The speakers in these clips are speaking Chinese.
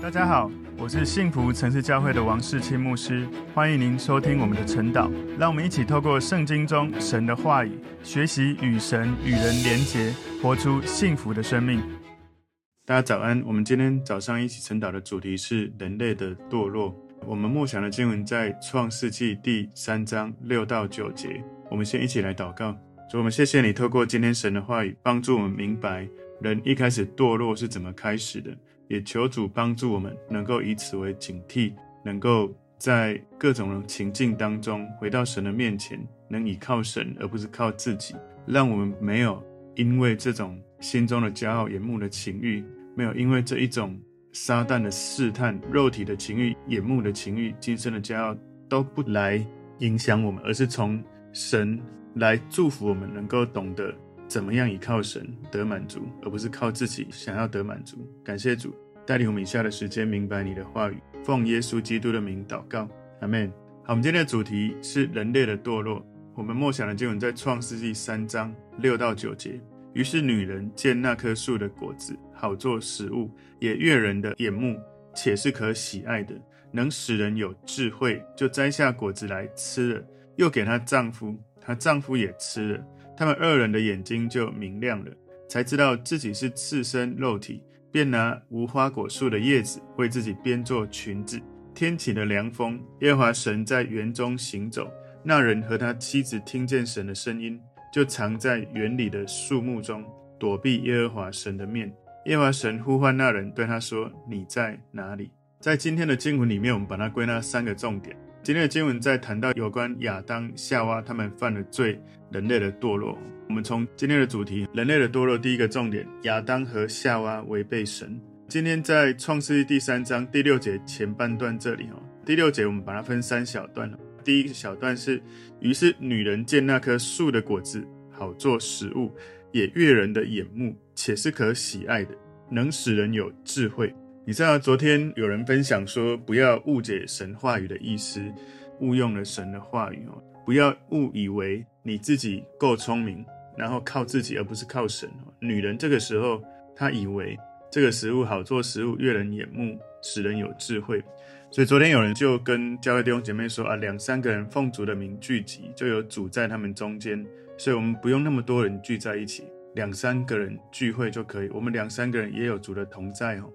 大家好，我是幸福城市教会的王世清牧师，欢迎您收听我们的晨祷。让我们一起透过圣经中神的话语，学习与神与人连结，活出幸福的生命。大家早安，我们今天早上一起晨祷的主题是人类的堕落。我们默想的经文在创世纪第三章六到九节。我们先一起来祷告，主，我们谢谢你透过今天神的话语，帮助我们明白人一开始堕落是怎么开始的。也求主帮助我们，能够以此为警惕，能够在各种情境当中回到神的面前，能倚靠神而不是靠自己，让我们没有因为这种心中的骄傲、眼目的情欲，没有因为这一种撒旦的试探、肉体的情欲、眼目的情欲、今生的骄傲都不来影响我们，而是从神来祝福我们，能够懂得。怎么样依靠神得满足，而不是靠自己想要得满足？感谢主带领我们以下的时间明白你的话语，奉耶稣基督的名祷告，阿门。好，我们今天的主题是人类的堕落。我们默想的经文在创世纪三章六到九节。于是女人见那棵树的果子好做食物，也悦人的眼目，且是可喜爱的，能使人有智慧，就摘下果子来吃了，又给她丈夫，她丈夫也吃了。他们二人的眼睛就明亮了，才知道自己是赤身肉体，便拿无花果树的叶子为自己编做裙子。天起了凉风，耶和华神在园中行走，那人和他妻子听见神的声音，就藏在园里的树木中，躲避耶和华神的面。耶和华神呼唤那人，对他说：“你在哪里？”在今天的经文里面，我们把它归纳三个重点。今天的经文在谈到有关亚当、夏娃他们犯了罪，人类的堕落。我们从今天的主题“人类的堕落”第一个重点：亚当和夏娃违背神。今天在创世记第三章第六节前半段这里，哈，第六节我们把它分三小段。第一小段是：于是女人见那棵树的果子好做食物，也悦人的眼目，且是可喜爱的，能使人有智慧。你知道，昨天有人分享说，不要误解神话语的意思，误用了神的话语哦。不要误以为你自己够聪明，然后靠自己，而不是靠神哦。女人这个时候，她以为这个食物好做食物，悦人眼目，使人有智慧。所以昨天有人就跟教会弟兄姐妹说啊，两三个人奉主的名聚集，就有主在他们中间，所以我们不用那么多人聚在一起，两三个人聚会就可以。我们两三个人也有主的同在哦。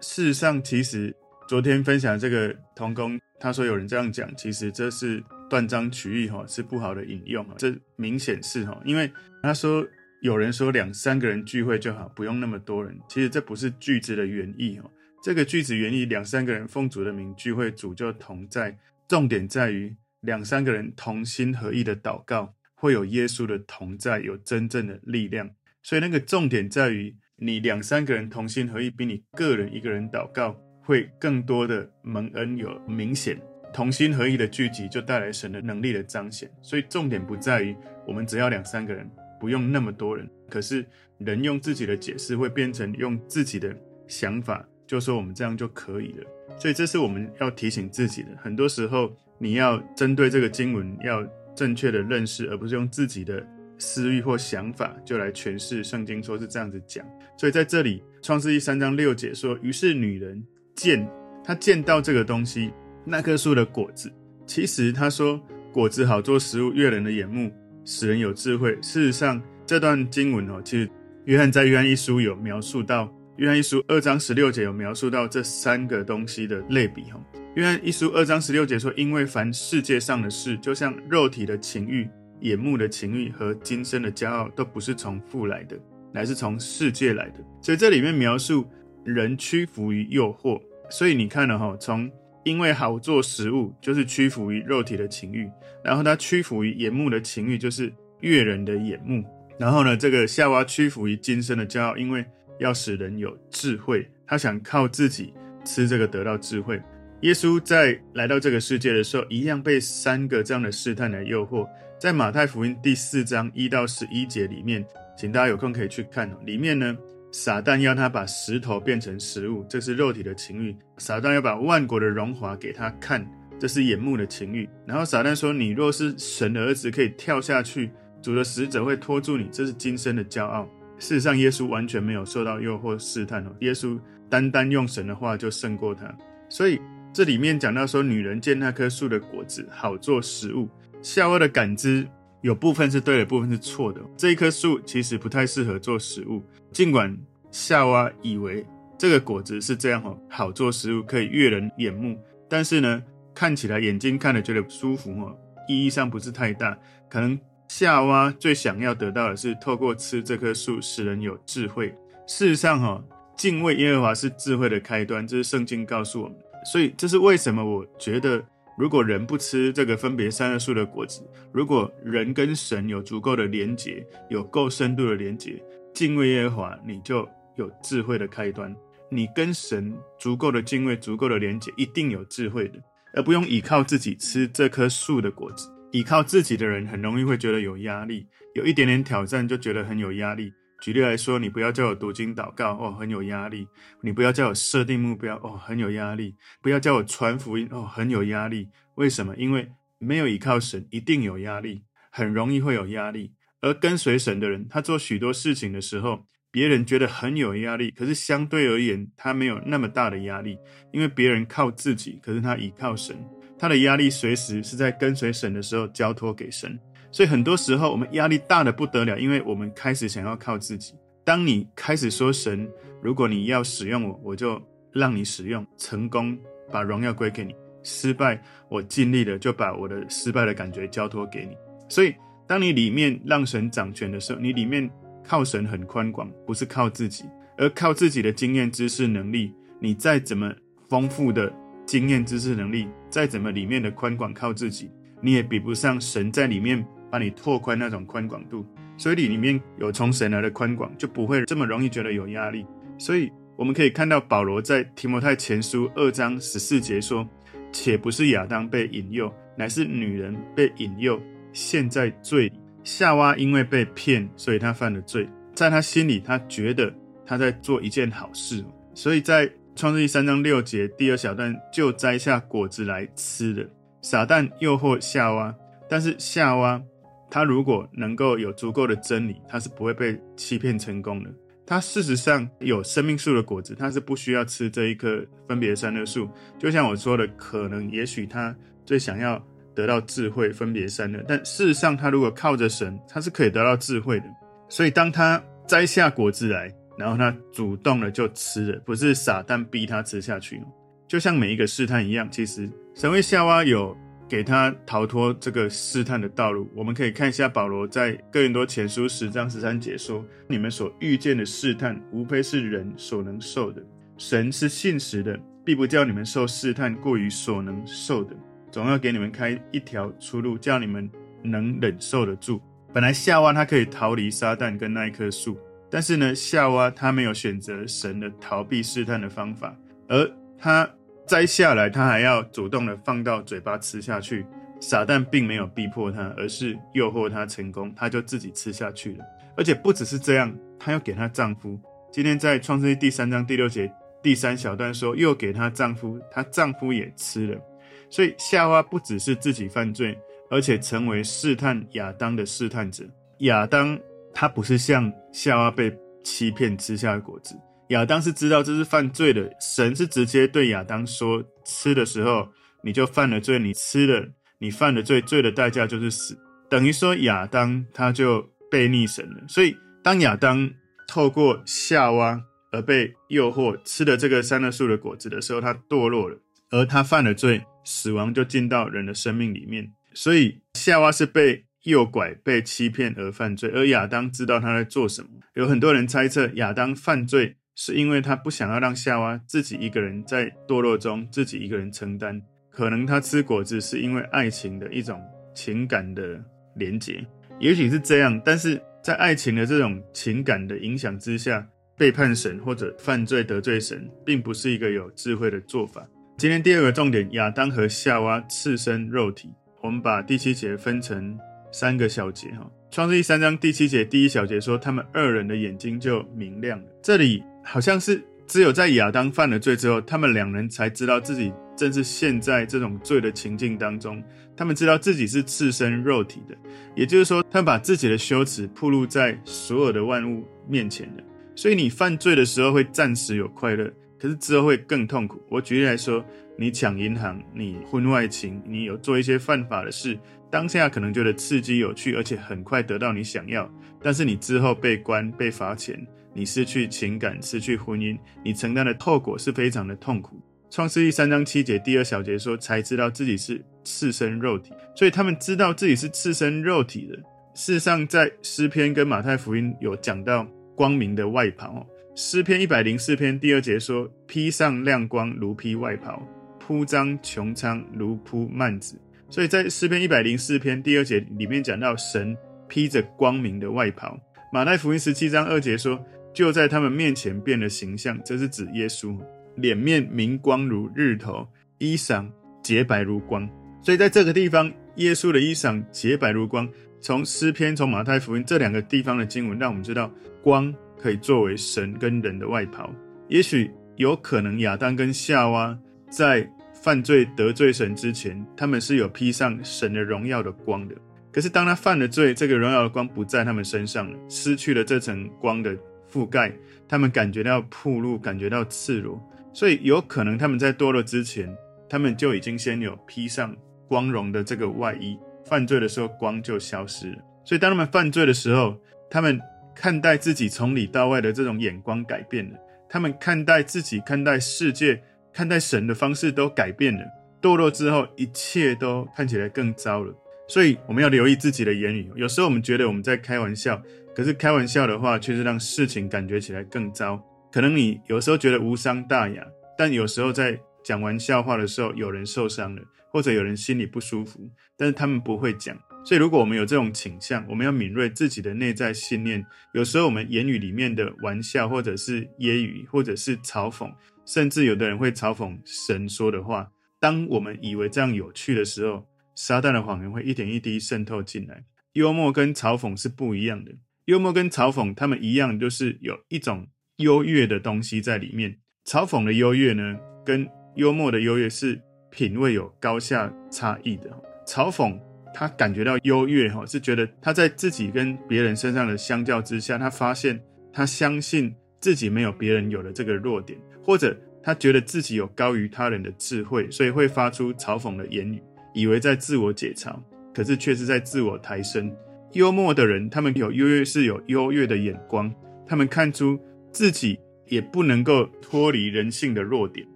事实上，其实昨天分享这个童工，他说有人这样讲，其实这是断章取义哈，是不好的引用啊。这明显是哈，因为他说有人说两三个人聚会就好，不用那么多人。其实这不是句子的原意哈。这个句子原意两三个人奉主的名聚会，主就同在。重点在于两三个人同心合意的祷告，会有耶稣的同在，有真正的力量。所以那个重点在于。你两三个人同心合意，比你个人一个人祷告会更多的蒙恩，有明显同心合意的聚集，就带来神的能力的彰显。所以重点不在于我们只要两三个人，不用那么多人。可是人用自己的解释会变成用自己的想法，就说我们这样就可以了。所以这是我们要提醒自己的。很多时候你要针对这个经文要正确的认识，而不是用自己的。私欲或想法就来诠释圣经，说是这样子讲。所以在这里，创世记三章六节说：“于是女人见她见到这个东西，那棵树的果子。其实他说果子好做食物，悦人的眼目，使人有智慧。事实上，这段经文哦，其实约翰在约翰一书有描述到，约翰一书二章十六节有描述到这三个东西的类比哦。约翰一书二章十六节说：因为凡世界上的事，就像肉体的情欲。”眼目的情欲和今生的骄傲都不是从父来的，乃是从世界来的。所以这里面描述人屈服于诱惑。所以你看了哈，从因为好做食物，就是屈服于肉体的情欲；然后他屈服于眼目的情欲，就是悦人的眼目。然后呢，这个夏娃屈服于今生的骄傲，因为要使人有智慧，他想靠自己吃这个得到智慧。耶稣在来到这个世界的时候，一样被三个这样的试探来诱惑。在马太福音第四章一到十一节里面，请大家有空可以去看。里面呢，撒旦要他把石头变成食物，这是肉体的情欲；撒旦要把万国的荣华给他看，这是眼目的情欲。然后撒旦说：“你若是神的儿子，可以跳下去，主的使者会拖住你。”这是今生的骄傲。事实上，耶稣完全没有受到诱惑试探哦。耶稣单单用神的话就胜过他。所以这里面讲到说，女人见那棵树的果子好做食物，夏娃的感知有部分是对的，部分是错的。这一棵树其实不太适合做食物，尽管夏娃以为这个果子是这样哦，好做食物，可以悦人眼目，但是呢，看起来眼睛看了觉得舒服哦，意义上不是太大。可能夏娃最想要得到的是透过吃这棵树使人有智慧。事实上哈，敬畏耶和华是智慧的开端，这是圣经告诉我们。所以这是为什么我觉得。如果人不吃这个分别三恶树的果子，如果人跟神有足够的连结，有够深度的连结，敬畏耶和华，你就有智慧的开端。你跟神足够的敬畏，足够的连结，一定有智慧的，而不用依靠自己吃这棵树的果子。依靠自己的人，很容易会觉得有压力，有一点点挑战就觉得很有压力。举例来说，你不要叫我读经祷告哦，很有压力；你不要叫我设定目标哦，很有压力；不要叫我传福音哦，很有压力。为什么？因为没有依靠神，一定有压力，很容易会有压力。而跟随神的人，他做许多事情的时候，别人觉得很有压力，可是相对而言，他没有那么大的压力，因为别人靠自己，可是他依靠神，他的压力随时是在跟随神的时候交托给神。所以很多时候我们压力大的不得了，因为我们开始想要靠自己。当你开始说神，如果你要使用我，我就让你使用，成功把荣耀归给你；失败我尽力了，就把我的失败的感觉交托给你。所以当你里面让神掌权的时候，你里面靠神很宽广，不是靠自己，而靠自己的经验、知识、能力。你再怎么丰富的经验、知识、能力，再怎么里面的宽广，靠自己你也比不上神在里面。把你拓宽那种宽广度，所以你里面有从神来的宽广，就不会这么容易觉得有压力。所以我们可以看到保罗在提摩太前书二章十四节说：“且不是亚当被引诱，乃是女人被引诱，陷在罪里。夏娃因为被骗，所以她犯了罪。在她心里，她觉得她在做一件好事。所以在创世记三章六节第二小段，就摘下果子来吃了。撒旦诱惑夏娃，但是夏娃。他如果能够有足够的真理，他是不会被欺骗成功的。他事实上有生命树的果子，他是不需要吃这一棵分别善恶树。就像我说的，可能也许他最想要得到智慧，分别善恶。但事实上，他如果靠着神，他是可以得到智慧的。所以，当他摘下果子来，然后他主动的就吃了，不是撒旦逼他吃下去。就像每一个试探一样，其实神为夏娃有。给他逃脱这个试探的道路。我们可以看一下保罗在哥林多前书十章十三节说：“你们所遇见的试探，无非是人所能受的。神是信实的，必不叫你们受试探过于所能受的，总要给你们开一条出路，叫你们能忍受得住。”本来夏娃她可以逃离撒旦跟那一棵树，但是呢，夏娃她没有选择神的逃避试探的方法，而她。摘下来，他还要主动的放到嘴巴吃下去。撒旦并没有逼迫他，而是诱惑他成功，他就自己吃下去了。而且不只是这样，他又给她丈夫。今天在创世记第三章第六节第三小段说，又给她丈夫，她丈夫也吃了。所以夏娃不只是自己犯罪，而且成为试探亚当的试探者。亚当他不是像夏娃被欺骗吃下果子。亚当是知道这是犯罪的，神是直接对亚当说：“吃的时候你就犯了罪，你吃了，你犯了罪，罪的代价就是死。”等于说亚当他就背逆神了。所以当亚当透过夏娃而被诱惑吃了这个善恶树的果子的时候，他堕落了，而他犯了罪，死亡就进到人的生命里面。所以夏娃是被诱拐、被欺骗而犯罪，而亚当知道他在做什么。有很多人猜测亚当犯罪。是因为他不想要让夏娃自己一个人在堕落中自己一个人承担，可能他吃果子是因为爱情的一种情感的连结，也许是这样。但是在爱情的这种情感的影响之下，背叛神或者犯罪得罪神，并不是一个有智慧的做法。今天第二个重点，亚当和夏娃赤身肉体，我们把第七节分成三个小节哈。创世记三章第七节第一小节说，他们二人的眼睛就明亮了。这里。好像是只有在亚当犯了罪之后，他们两人才知道自己正是陷在这种罪的情境当中。他们知道自己是赤身肉体的，也就是说，他把自己的羞耻暴露在所有的万物面前的。所以，你犯罪的时候会暂时有快乐，可是之后会更痛苦。我举例来说，你抢银行，你婚外情，你有做一些犯法的事，当下可能觉得刺激有趣，而且很快得到你想要，但是你之后被关、被罚钱，你失去情感、失去婚姻，你承担的后果是非常的痛苦。创世记三章七节第二小节说，才知道自己是赤身肉体，所以他们知道自己是赤身肉体的。事实上，在诗篇跟马太福音有讲到光明的外袍。诗篇一百零四篇第二节说，披上亮光如披外袍，铺张穹苍如铺幔子。所以在诗篇一百零四篇第二节里面讲到神披着光明的外袍。马太福音十七章二节说，就在他们面前变了形象，这是指耶稣。脸面明光如日头，衣裳洁白如光。所以在这个地方，耶稣的衣裳洁白如光。从诗篇、从马太福音这两个地方的经文，让我们知道光可以作为神跟人的外袍。也许有可能亚当跟夏娃在犯罪得罪神之前，他们是有披上神的荣耀的光的。可是当他犯了罪，这个荣耀的光不在他们身上了，失去了这层光的覆盖，他们感觉到暴露，感觉到赤裸。所以有可能他们在堕落之前，他们就已经先有披上光荣的这个外衣，犯罪的时候光就消失了。所以当他们犯罪的时候，他们看待自己从里到外的这种眼光改变了，他们看待自己、看待世界、看待神的方式都改变了。堕落之后，一切都看起来更糟了。所以我们要留意自己的言语。有时候我们觉得我们在开玩笑，可是开玩笑的话，却是让事情感觉起来更糟。可能你有时候觉得无伤大雅，但有时候在讲完笑话的时候，有人受伤了，或者有人心里不舒服，但是他们不会讲。所以，如果我们有这种倾向，我们要敏锐自己的内在信念。有时候我们言语里面的玩笑，或者是揶揄，或者是嘲讽，甚至有的人会嘲讽神说的话。当我们以为这样有趣的时候，撒旦的谎言会一点一滴渗透进来。幽默跟嘲讽是不一样的。幽默跟嘲讽，他们一样，就是有一种。优越的东西在里面，嘲讽的优越呢，跟幽默的优越是品味有高下差异的。嘲讽他感觉到优越哈，是觉得他在自己跟别人身上的相较之下，他发现他相信自己没有别人有的这个弱点，或者他觉得自己有高于他人的智慧，所以会发出嘲讽的言语，以为在自我解嘲，可是却是在自我抬升。幽默的人，他们有优越，是有优越的眼光，他们看出。自己也不能够脱离人性的弱点，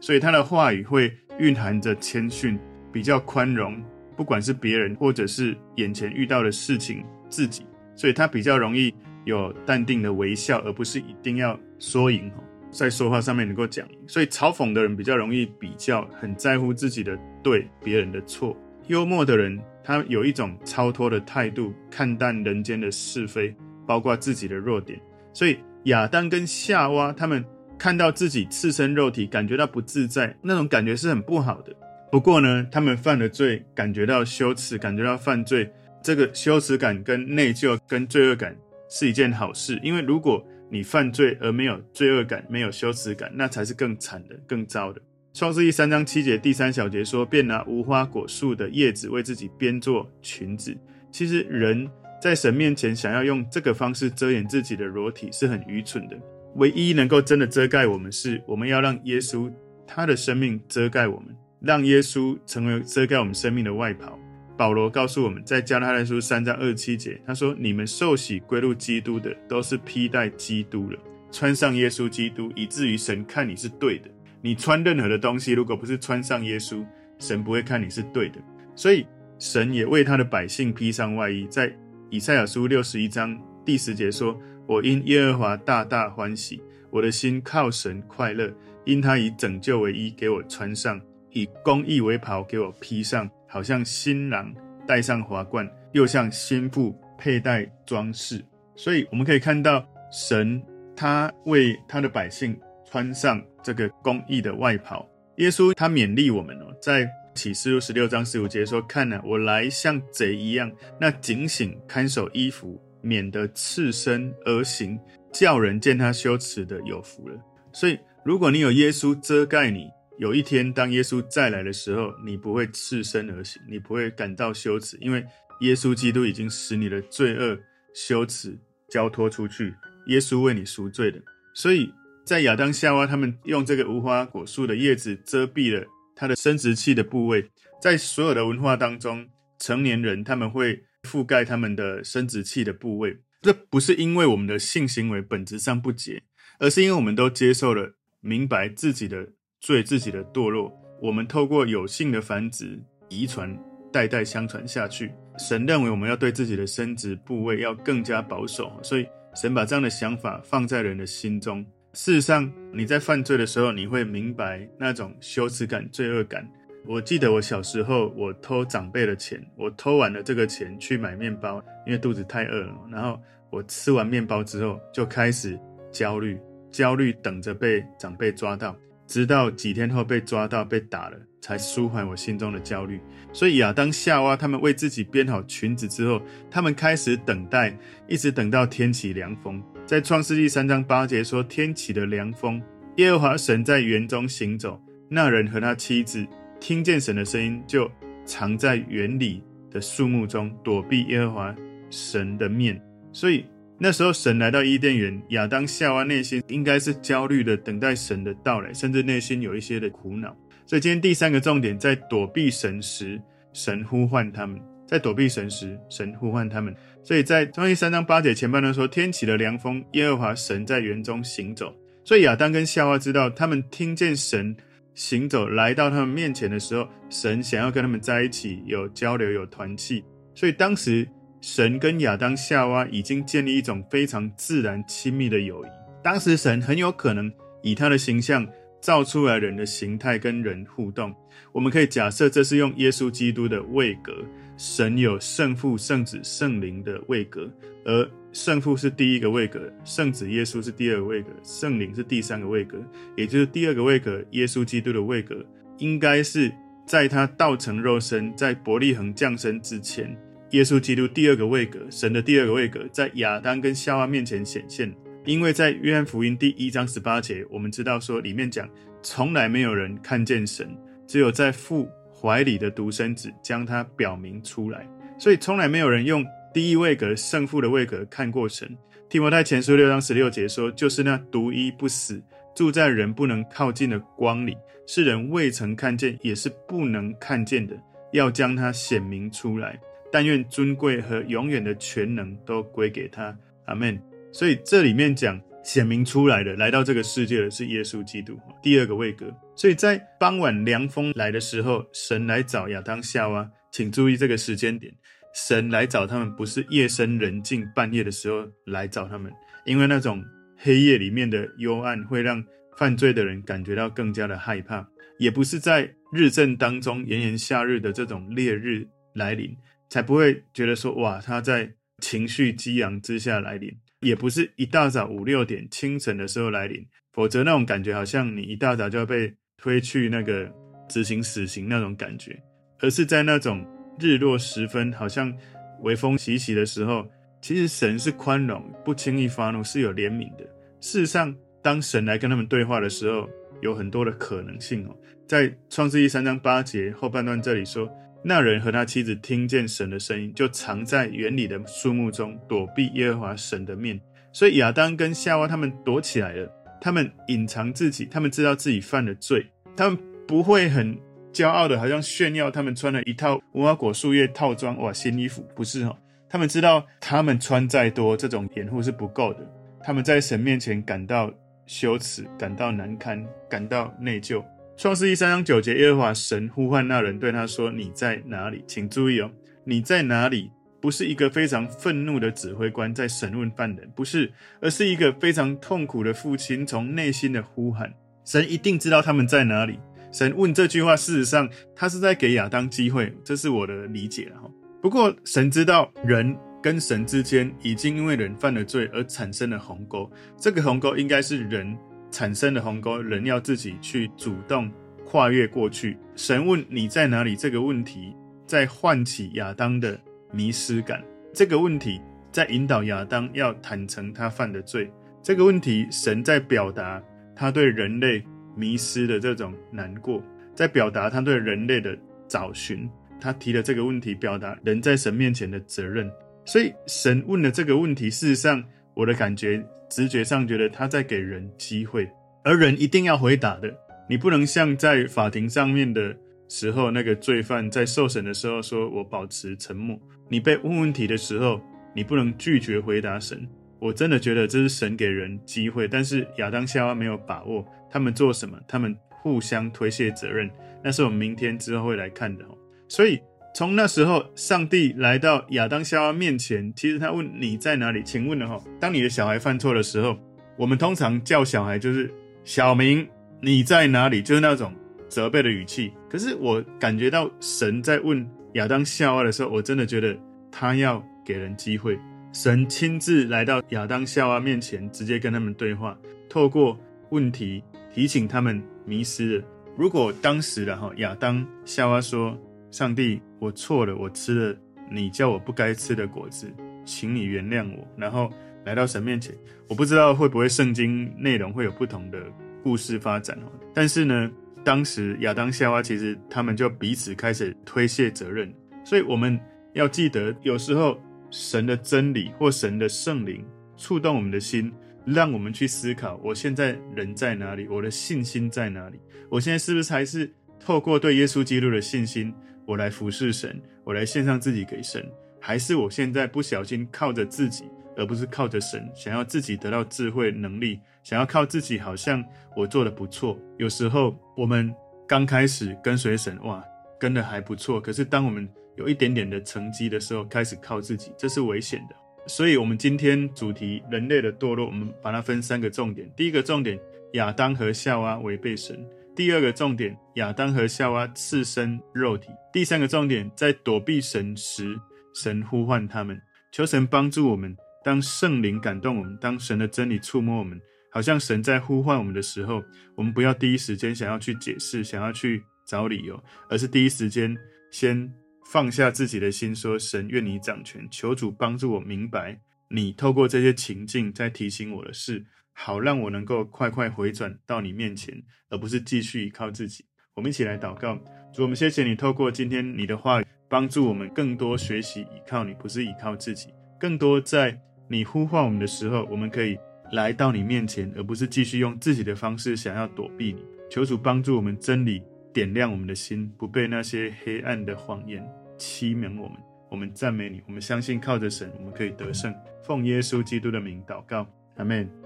所以他的话语会蕴含着谦逊，比较宽容，不管是别人或者是眼前遇到的事情，自己，所以他比较容易有淡定的微笑，而不是一定要说赢，在说话上面能够讲赢。所以嘲讽的人比较容易比较，很在乎自己的对，别人的错。幽默的人，他有一种超脱的态度，看淡人间的是非，包括自己的弱点，所以。亚当跟夏娃，他们看到自己赤身肉体，感觉到不自在，那种感觉是很不好的。不过呢，他们犯了罪，感觉到羞耻，感觉到犯罪，这个羞耻感跟内疚跟罪恶感是一件好事。因为如果你犯罪而没有罪恶感，没有羞耻感，那才是更惨的、更糟的。创世记三章七节第三小节说：“便拿无花果树的叶子为自己编做裙子。”其实人。在神面前，想要用这个方式遮掩自己的裸体是很愚蠢的。唯一能够真的遮盖我们是，我们要让耶稣他的生命遮盖我们，让耶稣成为遮盖我们生命的外袍。保罗告诉我们在加拉太书三章二十七节，他说：“你们受洗归入基督的，都是披戴基督了，穿上耶稣基督，以至于神看你是对的。你穿任何的东西，如果不是穿上耶稣，神不会看你是对的。所以神也为他的百姓披上外衣，在。以赛亚书六十一章第十节说：“我因耶和华大大欢喜，我的心靠神快乐，因他以拯救为衣给我穿上，以公义为袍给我披上，好像新郎戴上华冠，又像新妇佩戴装饰。”所以我们可以看到，神他为他的百姓穿上这个公义的外袍。耶稣他勉励我们哦，在。启示录十六章十五节说：“看哪，我来像贼一样。那警醒看守衣服，免得赤身而行，叫人见他羞耻的有福了。”所以，如果你有耶稣遮盖你，有一天当耶稣再来的时候，你不会赤身而行，你不会感到羞耻，因为耶稣基督已经使你的罪恶、羞耻交托出去。耶稣为你赎罪的，所以在亚当夏娃他们用这个无花果树的叶子遮蔽了他的生殖器的部位，在所有的文化当中，成年人他们会覆盖他们的生殖器的部位。这不是因为我们的性行为本质上不洁，而是因为我们都接受了明白自己的罪、自己的堕落。我们透过有性的繁殖、遗传，代代相传下去。神认为我们要对自己的生殖部位要更加保守，所以神把这样的想法放在人的心中。事实上，你在犯罪的时候，你会明白那种羞耻感、罪恶感。我记得我小时候，我偷长辈的钱，我偷完了这个钱去买面包，因为肚子太饿了。然后我吃完面包之后，就开始焦虑，焦虑等着被长辈抓到，直到几天后被抓到被打了，才舒缓我心中的焦虑。所以亚当夏娃他们为自己编好裙子之后，他们开始等待，一直等到天起凉风。在创世纪三章八节说：“天起的凉风，耶和华神在园中行走，那人和他妻子听见神的声音，就藏在园里的树木中，躲避耶和华神的面。所以那时候神来到伊甸园，亚当夏娃内心应该是焦虑的，等待神的到来，甚至内心有一些的苦恼。所以今天第三个重点，在躲避神时，神呼唤他们。”在躲避神时，神呼唤他们。所以在创世三章八节前半段说：“天起了凉风，耶和华神在园中行走。”所以亚当跟夏娃知道，他们听见神行走来到他们面前的时候，神想要跟他们在一起，有交流，有团契。所以当时神跟亚当、夏娃已经建立一种非常自然亲密的友谊。当时神很有可能以他的形象造出来人的形态跟人互动。我们可以假设这是用耶稣基督的位格。神有圣父、圣子、圣灵的位格，而圣父是第一个位格，圣子耶稣是第二个位格，圣灵是第三个位格，也就是第二个位格，耶稣基督的位格，应该是在他道成肉身，在伯利恒降生之前，耶稣基督第二个位格，神的第二个位格，在亚当跟夏娃面前显现。因为在约翰福音第一章十八节，我们知道说里面讲，从来没有人看见神，只有在父。怀里的独生子将他表明出来，所以从来没有人用第一位格圣父的位格看过神。提摩太前书六章十六节说：“就是那独一不死，住在人不能靠近的光里，是人未曾看见，也是不能看见的，要将他显明出来。但愿尊贵和永远的全能都归给他。”阿门。所以这里面讲。显明出来的，来到这个世界的是耶稣基督，第二个位格。所以在傍晚凉风来的时候，神来找亚当夏娃，请注意这个时间点，神来找他们不是夜深人静半夜的时候来找他们，因为那种黑夜里面的幽暗会让犯罪的人感觉到更加的害怕，也不是在日正当中炎炎夏日的这种烈日来临，才不会觉得说哇，他在情绪激昂之下来临。也不是一大早五六点清晨的时候来临，否则那种感觉好像你一大早就要被推去那个执行死刑那种感觉，而是在那种日落时分，好像微风习习的时候，其实神是宽容，不轻易发怒，是有怜悯的。事实上，当神来跟他们对话的时候，有很多的可能性哦。在创世记三章八节后半段这里说。那人和他妻子听见神的声音，就藏在园里的树木中，躲避耶和华神的面。所以亚当跟夏娃他们躲起来了，他们隐藏自己，他们知道自己犯了罪，他们不会很骄傲的，好像炫耀他们穿了一套无花果树叶套装，哇，新衣服，不是哦。他们知道他们穿再多，这种掩护是不够的。他们在神面前感到羞耻，感到难堪，感到内疚。创世记三章九节，耶和华神呼唤那人，对他说：“你在哪里？”请注意哦，“你在哪里？”不是一个非常愤怒的指挥官在审问犯人，不是，而是一个非常痛苦的父亲从内心的呼喊。神一定知道他们在哪里。神问这句话，事实上他是在给亚当机会，这是我的理解哈。不过神知道人跟神之间已经因为人犯了罪而产生了鸿沟，这个鸿沟应该是人。产生的鸿沟，人要自己去主动跨越过去。神问你在哪里？这个问题在唤起亚当的迷失感。这个问题在引导亚当要坦诚他犯的罪。这个问题，神在表达他对人类迷失的这种难过，在表达他对人类的找寻。他提了这个问题，表达人在神面前的责任。所以，神问了这个问题，事实上。我的感觉直觉上觉得他在给人机会，而人一定要回答的。你不能像在法庭上面的时候，那个罪犯在受审的时候说：“我保持沉默。”你被问问题的时候，你不能拒绝回答神。我真的觉得这是神给人机会，但是亚当夏娃没有把握。他们做什么？他们互相推卸责任。那是我们明天之后会来看的。所以从那时候，上帝来到亚当夏娃面前，其实他问你在哪里？请问了哈，当你的小孩犯错的时候，我们通常叫小孩就是小明。你在哪里？就是那种责备的语气。可是我感觉到神在问亚当夏娃的时候，我真的觉得他要给人机会。神亲自来到亚当夏娃面前，直接跟他们对话，透过问题提醒他们迷失了。如果当时的哈亚当夏娃说：“上帝，我错了，我吃了你叫我不该吃的果子，请你原谅我。”然后来到神面前，我不知道会不会圣经内容会有不同的。故事发展哦，但是呢，当时亚当夏娃其实他们就彼此开始推卸责任，所以我们要记得，有时候神的真理或神的圣灵触动我们的心，让我们去思考：我现在人在哪里？我的信心在哪里？我现在是不是还是透过对耶稣基督的信心，我来服侍神，我来献上自己给神？还是我现在不小心靠着自己，而不是靠着神，想要自己得到智慧能力？想要靠自己，好像我做得不错。有时候我们刚开始跟随神，哇，跟得还不错。可是当我们有一点点的成绩的时候，开始靠自己，这是危险的。所以，我们今天主题人类的堕落，我们把它分三个重点。第一个重点，亚当和夏娃违背神；第二个重点，亚当和夏娃赤身肉体；第三个重点，在躲避神时，神呼唤他们，求神帮助我们。当圣灵感动我们，当神的真理触摸我们。好像神在呼唤我们的时候，我们不要第一时间想要去解释，想要去找理由，而是第一时间先放下自己的心，说：“神愿你掌权，求主帮助我明白你透过这些情境在提醒我的事，好让我能够快快回转到你面前，而不是继续依靠自己。”我们一起来祷告，主，我们谢谢你透过今天你的话语，帮助我们更多学习依靠你，不是依靠自己，更多在你呼唤我们的时候，我们可以。来到你面前，而不是继续用自己的方式想要躲避你。求主帮助我们，真理点亮我们的心，不被那些黑暗的谎言欺瞒我们。我们赞美你，我们相信靠着神，我们可以得胜。奉耶稣基督的名祷告，阿门。